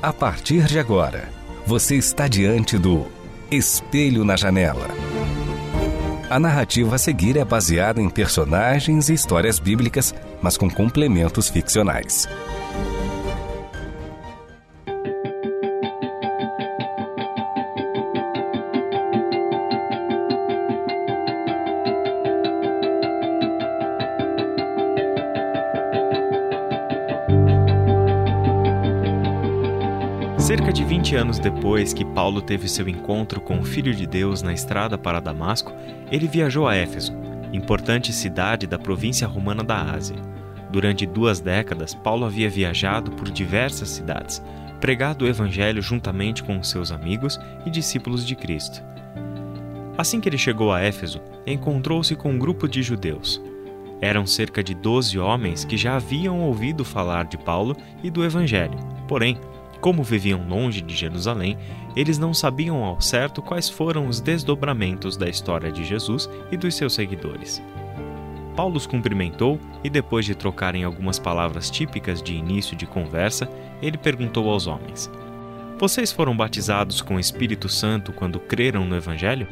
A partir de agora, você está diante do Espelho na Janela. A narrativa a seguir é baseada em personagens e histórias bíblicas, mas com complementos ficcionais. Cerca de 20 anos depois que Paulo teve seu encontro com o Filho de Deus na estrada para Damasco, ele viajou a Éfeso, importante cidade da província romana da Ásia. Durante duas décadas, Paulo havia viajado por diversas cidades, pregado o Evangelho juntamente com seus amigos e discípulos de Cristo. Assim que ele chegou a Éfeso, encontrou-se com um grupo de judeus. Eram cerca de doze homens que já haviam ouvido falar de Paulo e do Evangelho. Porém, como viviam longe de Jerusalém, eles não sabiam ao certo quais foram os desdobramentos da história de Jesus e dos seus seguidores. Paulo os cumprimentou e, depois de trocarem algumas palavras típicas de início de conversa, ele perguntou aos homens: Vocês foram batizados com o Espírito Santo quando creram no Evangelho?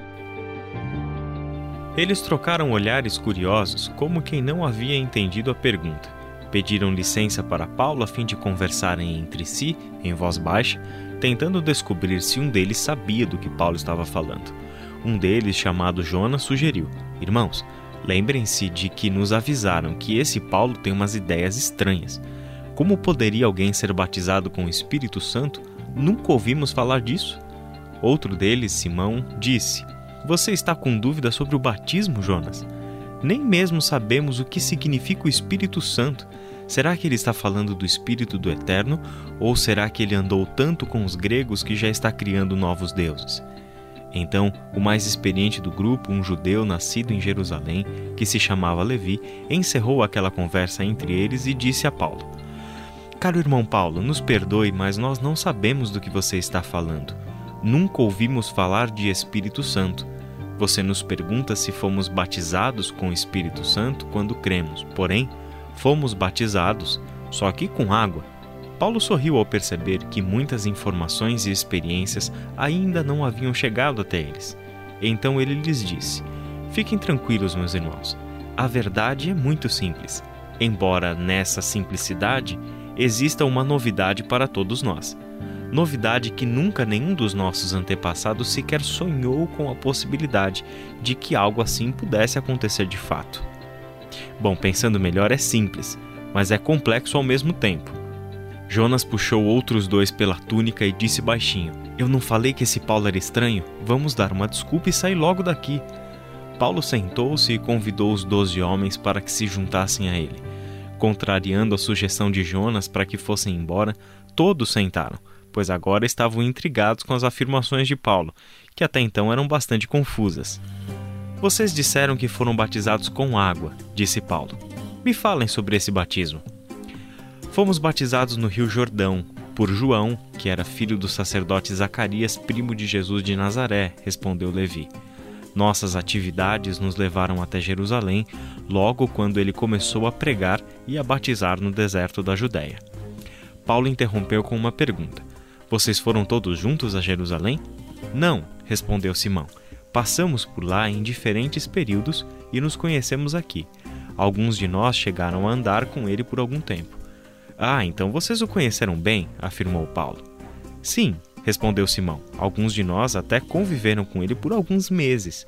Eles trocaram olhares curiosos, como quem não havia entendido a pergunta. Pediram licença para Paulo a fim de conversarem entre si, em voz baixa, tentando descobrir se um deles sabia do que Paulo estava falando. Um deles, chamado Jonas, sugeriu: Irmãos, lembrem-se de que nos avisaram que esse Paulo tem umas ideias estranhas. Como poderia alguém ser batizado com o Espírito Santo? Nunca ouvimos falar disso. Outro deles, Simão, disse: Você está com dúvida sobre o batismo, Jonas? Nem mesmo sabemos o que significa o Espírito Santo. Será que ele está falando do Espírito do Eterno? Ou será que ele andou tanto com os gregos que já está criando novos deuses? Então, o mais experiente do grupo, um judeu nascido em Jerusalém, que se chamava Levi, encerrou aquela conversa entre eles e disse a Paulo: Caro irmão Paulo, nos perdoe, mas nós não sabemos do que você está falando. Nunca ouvimos falar de Espírito Santo. Você nos pergunta se fomos batizados com o Espírito Santo quando cremos, porém, fomos batizados, só que com água. Paulo sorriu ao perceber que muitas informações e experiências ainda não haviam chegado até eles. Então ele lhes disse: Fiquem tranquilos, meus irmãos. A verdade é muito simples, embora nessa simplicidade exista uma novidade para todos nós novidade que nunca nenhum dos nossos antepassados sequer sonhou com a possibilidade de que algo assim pudesse acontecer de fato. Bom, pensando melhor, é simples, mas é complexo ao mesmo tempo. Jonas puxou outros dois pela túnica e disse baixinho: Eu não falei que esse Paulo era estranho? Vamos dar uma desculpa e sair logo daqui. Paulo sentou-se e convidou os doze homens para que se juntassem a ele. Contrariando a sugestão de Jonas para que fossem embora, todos sentaram pois agora estavam intrigados com as afirmações de Paulo, que até então eram bastante confusas. Vocês disseram que foram batizados com água, disse Paulo. Me falem sobre esse batismo. Fomos batizados no Rio Jordão, por João, que era filho do sacerdote Zacarias, primo de Jesus de Nazaré, respondeu Levi. Nossas atividades nos levaram até Jerusalém logo quando ele começou a pregar e a batizar no deserto da Judéia. Paulo interrompeu com uma pergunta: vocês foram todos juntos a Jerusalém? Não, respondeu Simão. Passamos por lá em diferentes períodos e nos conhecemos aqui. Alguns de nós chegaram a andar com ele por algum tempo. Ah, então vocês o conheceram bem, afirmou Paulo. Sim, respondeu Simão. Alguns de nós até conviveram com ele por alguns meses.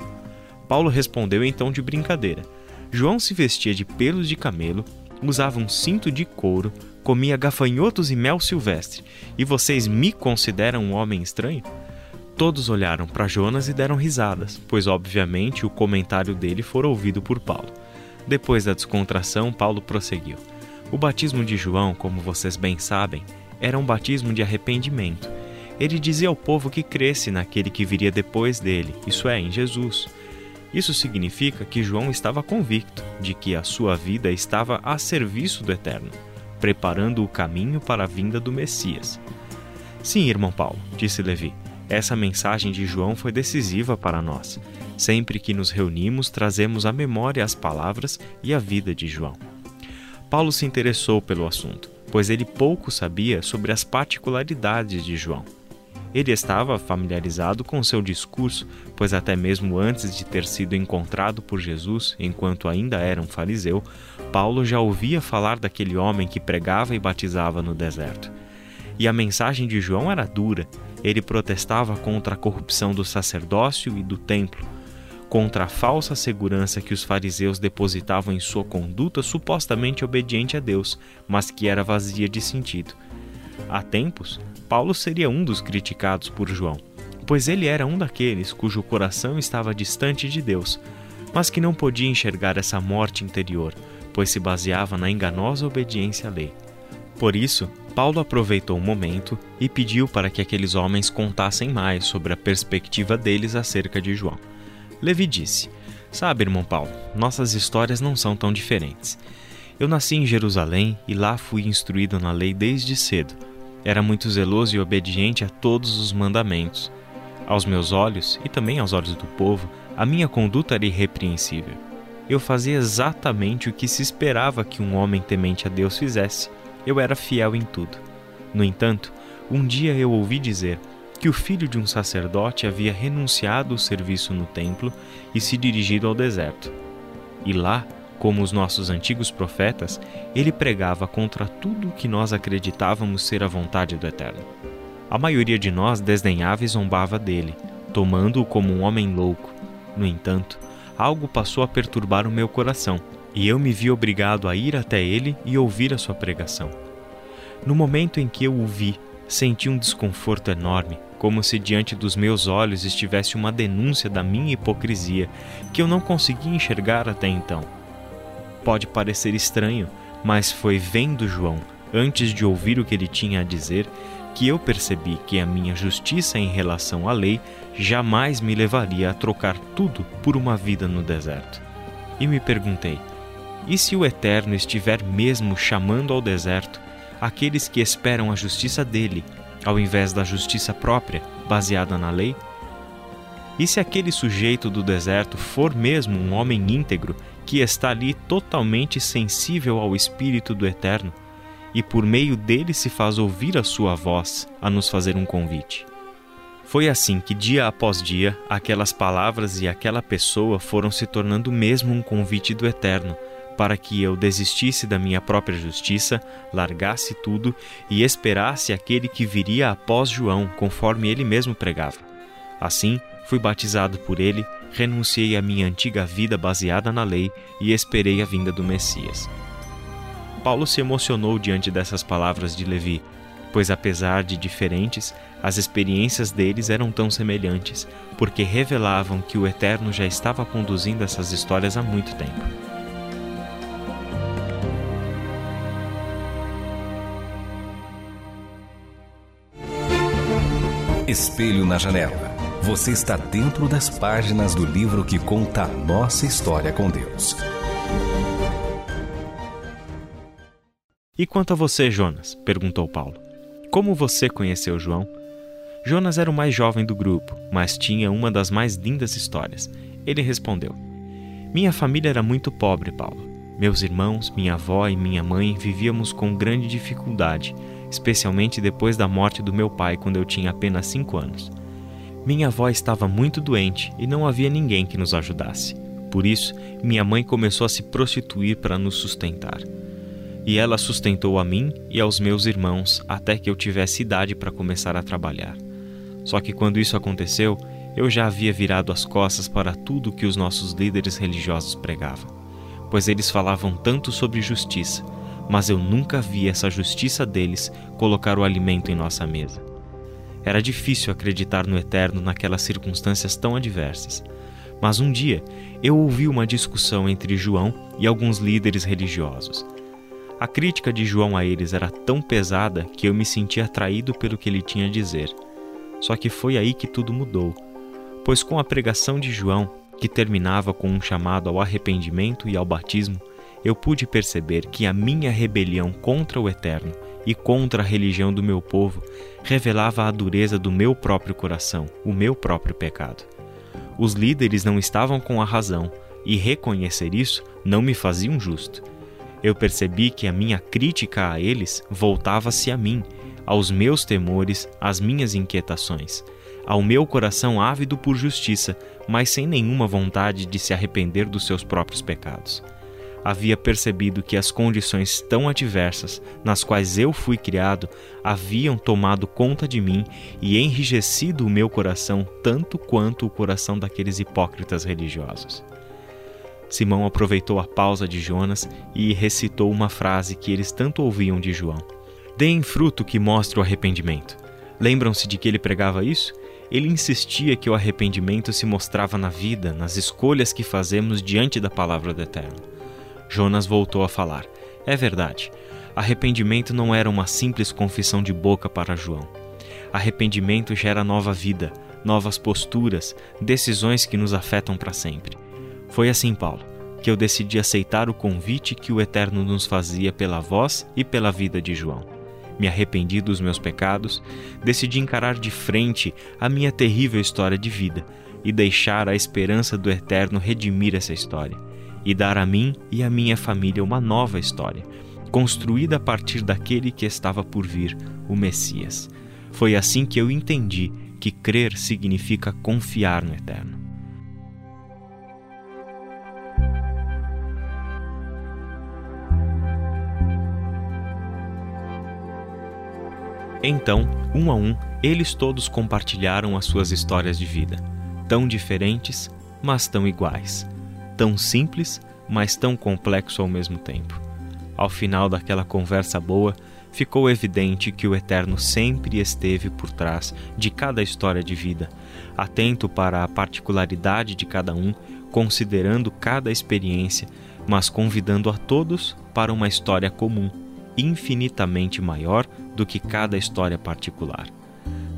Paulo respondeu então de brincadeira. João se vestia de pelos de camelo, usava um cinto de couro, comia gafanhotos e mel silvestre, e vocês me consideram um homem estranho? Todos olharam para Jonas e deram risadas, pois obviamente o comentário dele fora ouvido por Paulo. Depois da descontração, Paulo prosseguiu: O batismo de João, como vocês bem sabem, era um batismo de arrependimento. Ele dizia ao povo que cresce naquele que viria depois dele, isso é, em Jesus. Isso significa que João estava convicto de que a sua vida estava a serviço do Eterno, preparando o caminho para a vinda do Messias. Sim, irmão Paulo, disse Levi, essa mensagem de João foi decisiva para nós. Sempre que nos reunimos, trazemos à memória as palavras e a vida de João. Paulo se interessou pelo assunto, pois ele pouco sabia sobre as particularidades de João. Ele estava familiarizado com seu discurso, pois até mesmo antes de ter sido encontrado por Jesus, enquanto ainda era um fariseu, Paulo já ouvia falar daquele homem que pregava e batizava no deserto. E a mensagem de João era dura. Ele protestava contra a corrupção do sacerdócio e do templo, contra a falsa segurança que os fariseus depositavam em sua conduta supostamente obediente a Deus, mas que era vazia de sentido. Há tempos, Paulo seria um dos criticados por João, pois ele era um daqueles cujo coração estava distante de Deus, mas que não podia enxergar essa morte interior, pois se baseava na enganosa obediência à lei. Por isso, Paulo aproveitou o momento e pediu para que aqueles homens contassem mais sobre a perspectiva deles acerca de João. Levi disse: Sabe, irmão Paulo, nossas histórias não são tão diferentes. Eu nasci em Jerusalém e lá fui instruído na lei desde cedo era muito zeloso e obediente a todos os mandamentos. Aos meus olhos, e também aos olhos do povo, a minha conduta era irrepreensível. Eu fazia exatamente o que se esperava que um homem temente a Deus fizesse. Eu era fiel em tudo. No entanto, um dia eu ouvi dizer que o filho de um sacerdote havia renunciado ao serviço no templo e se dirigido ao deserto. E lá como os nossos antigos profetas, ele pregava contra tudo o que nós acreditávamos ser a vontade do Eterno. A maioria de nós desdenhava e zombava dele, tomando-o como um homem louco. No entanto, algo passou a perturbar o meu coração, e eu me vi obrigado a ir até ele e ouvir a sua pregação. No momento em que eu o vi, senti um desconforto enorme, como se diante dos meus olhos estivesse uma denúncia da minha hipocrisia, que eu não conseguia enxergar até então pode parecer estranho, mas foi vendo João, antes de ouvir o que ele tinha a dizer, que eu percebi que a minha justiça em relação à lei jamais me levaria a trocar tudo por uma vida no deserto. E me perguntei: e se o Eterno estiver mesmo chamando ao deserto aqueles que esperam a justiça dele, ao invés da justiça própria, baseada na lei? E se aquele sujeito do deserto for mesmo um homem íntegro que está ali totalmente sensível ao Espírito do Eterno, e por meio dele se faz ouvir a sua voz a nos fazer um convite. Foi assim que, dia após dia, aquelas palavras e aquela pessoa foram se tornando mesmo um convite do Eterno, para que eu desistisse da minha própria justiça, largasse tudo e esperasse aquele que viria após João, conforme ele mesmo pregava. Assim, fui batizado por ele renunciei à minha antiga vida baseada na lei e esperei a vinda do Messias. Paulo se emocionou diante dessas palavras de Levi, pois apesar de diferentes, as experiências deles eram tão semelhantes, porque revelavam que o Eterno já estava conduzindo essas histórias há muito tempo. Espelho na janela você está dentro das páginas do livro que conta a nossa história com Deus. E quanto a você, Jonas? perguntou Paulo. Como você conheceu João? Jonas era o mais jovem do grupo, mas tinha uma das mais lindas histórias. Ele respondeu: Minha família era muito pobre, Paulo. Meus irmãos, minha avó e minha mãe vivíamos com grande dificuldade, especialmente depois da morte do meu pai quando eu tinha apenas cinco anos. Minha avó estava muito doente e não havia ninguém que nos ajudasse. Por isso, minha mãe começou a se prostituir para nos sustentar. E ela sustentou a mim e aos meus irmãos até que eu tivesse idade para começar a trabalhar. Só que quando isso aconteceu, eu já havia virado as costas para tudo que os nossos líderes religiosos pregavam, pois eles falavam tanto sobre justiça, mas eu nunca vi essa justiça deles colocar o alimento em nossa mesa. Era difícil acreditar no eterno naquelas circunstâncias tão adversas. Mas um dia eu ouvi uma discussão entre João e alguns líderes religiosos. A crítica de João a eles era tão pesada que eu me sentia atraído pelo que ele tinha a dizer. Só que foi aí que tudo mudou, pois com a pregação de João, que terminava com um chamado ao arrependimento e ao batismo, eu pude perceber que a minha rebelião contra o Eterno e contra a religião do meu povo revelava a dureza do meu próprio coração, o meu próprio pecado. Os líderes não estavam com a razão, e reconhecer isso não me fazia um justo. Eu percebi que a minha crítica a eles voltava-se a mim, aos meus temores, às minhas inquietações, ao meu coração ávido por justiça, mas sem nenhuma vontade de se arrepender dos seus próprios pecados. Havia percebido que as condições tão adversas nas quais eu fui criado haviam tomado conta de mim e enrijecido o meu coração tanto quanto o coração daqueles hipócritas religiosos. Simão aproveitou a pausa de Jonas e recitou uma frase que eles tanto ouviam de João: Deem fruto que mostre o arrependimento. Lembram-se de que ele pregava isso? Ele insistia que o arrependimento se mostrava na vida, nas escolhas que fazemos diante da palavra do Eterno. Jonas voltou a falar: É verdade. Arrependimento não era uma simples confissão de boca para João. Arrependimento gera nova vida, novas posturas, decisões que nos afetam para sempre. Foi assim, Paulo, que eu decidi aceitar o convite que o Eterno nos fazia pela voz e pela vida de João. Me arrependi dos meus pecados, decidi encarar de frente a minha terrível história de vida e deixar a esperança do Eterno redimir essa história e dar a mim e a minha família uma nova história, construída a partir daquele que estava por vir, o Messias. Foi assim que eu entendi que crer significa confiar no Eterno. Então, um a um, eles todos compartilharam as suas histórias de vida, tão diferentes, mas tão iguais, tão simples, mas tão complexo ao mesmo tempo. Ao final daquela conversa boa, ficou evidente que o Eterno sempre esteve por trás de cada história de vida, atento para a particularidade de cada um, considerando cada experiência, mas convidando a todos para uma história comum infinitamente maior do que cada história particular.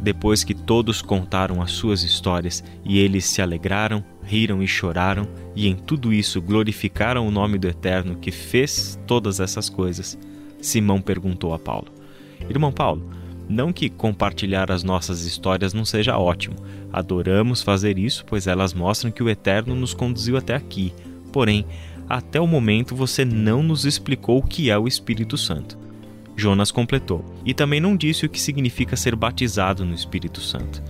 Depois que todos contaram as suas histórias e eles se alegraram, riram e choraram, e em tudo isso glorificaram o nome do Eterno que fez todas essas coisas, Simão perguntou a Paulo: Irmão Paulo, não que compartilhar as nossas histórias não seja ótimo. Adoramos fazer isso, pois elas mostram que o Eterno nos conduziu até aqui. Porém, até o momento você não nos explicou o que é o Espírito Santo. Jonas completou, e também não disse o que significa ser batizado no Espírito Santo.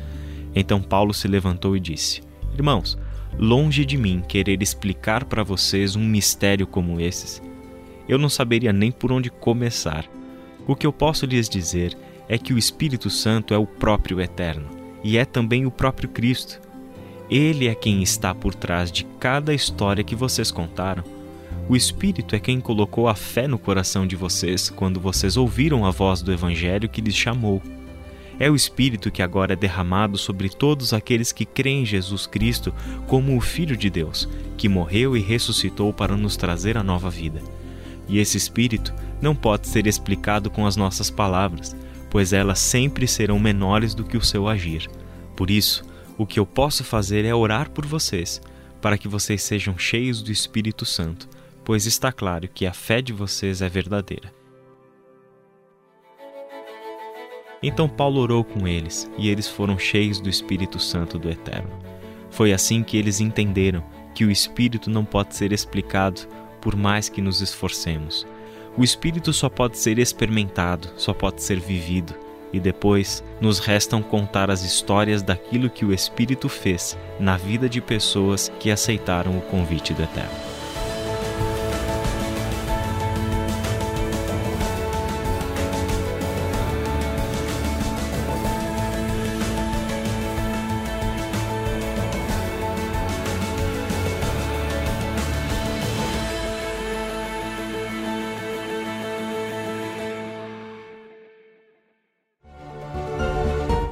Então Paulo se levantou e disse: Irmãos, longe de mim querer explicar para vocês um mistério como esses. Eu não saberia nem por onde começar. O que eu posso lhes dizer é que o Espírito Santo é o próprio Eterno e é também o próprio Cristo. Ele é quem está por trás de cada história que vocês contaram. O Espírito é quem colocou a fé no coração de vocês quando vocês ouviram a voz do Evangelho que lhes chamou. É o Espírito que agora é derramado sobre todos aqueles que creem em Jesus Cristo como o Filho de Deus, que morreu e ressuscitou para nos trazer a nova vida. E esse Espírito não pode ser explicado com as nossas palavras, pois elas sempre serão menores do que o seu agir. Por isso, o que eu posso fazer é orar por vocês, para que vocês sejam cheios do Espírito Santo, pois está claro que a fé de vocês é verdadeira. Então Paulo orou com eles, e eles foram cheios do Espírito Santo do Eterno. Foi assim que eles entenderam que o Espírito não pode ser explicado por mais que nos esforcemos. O Espírito só pode ser experimentado, só pode ser vivido e depois nos restam contar as histórias daquilo que o Espírito fez na vida de pessoas que aceitaram o convite do Eterno.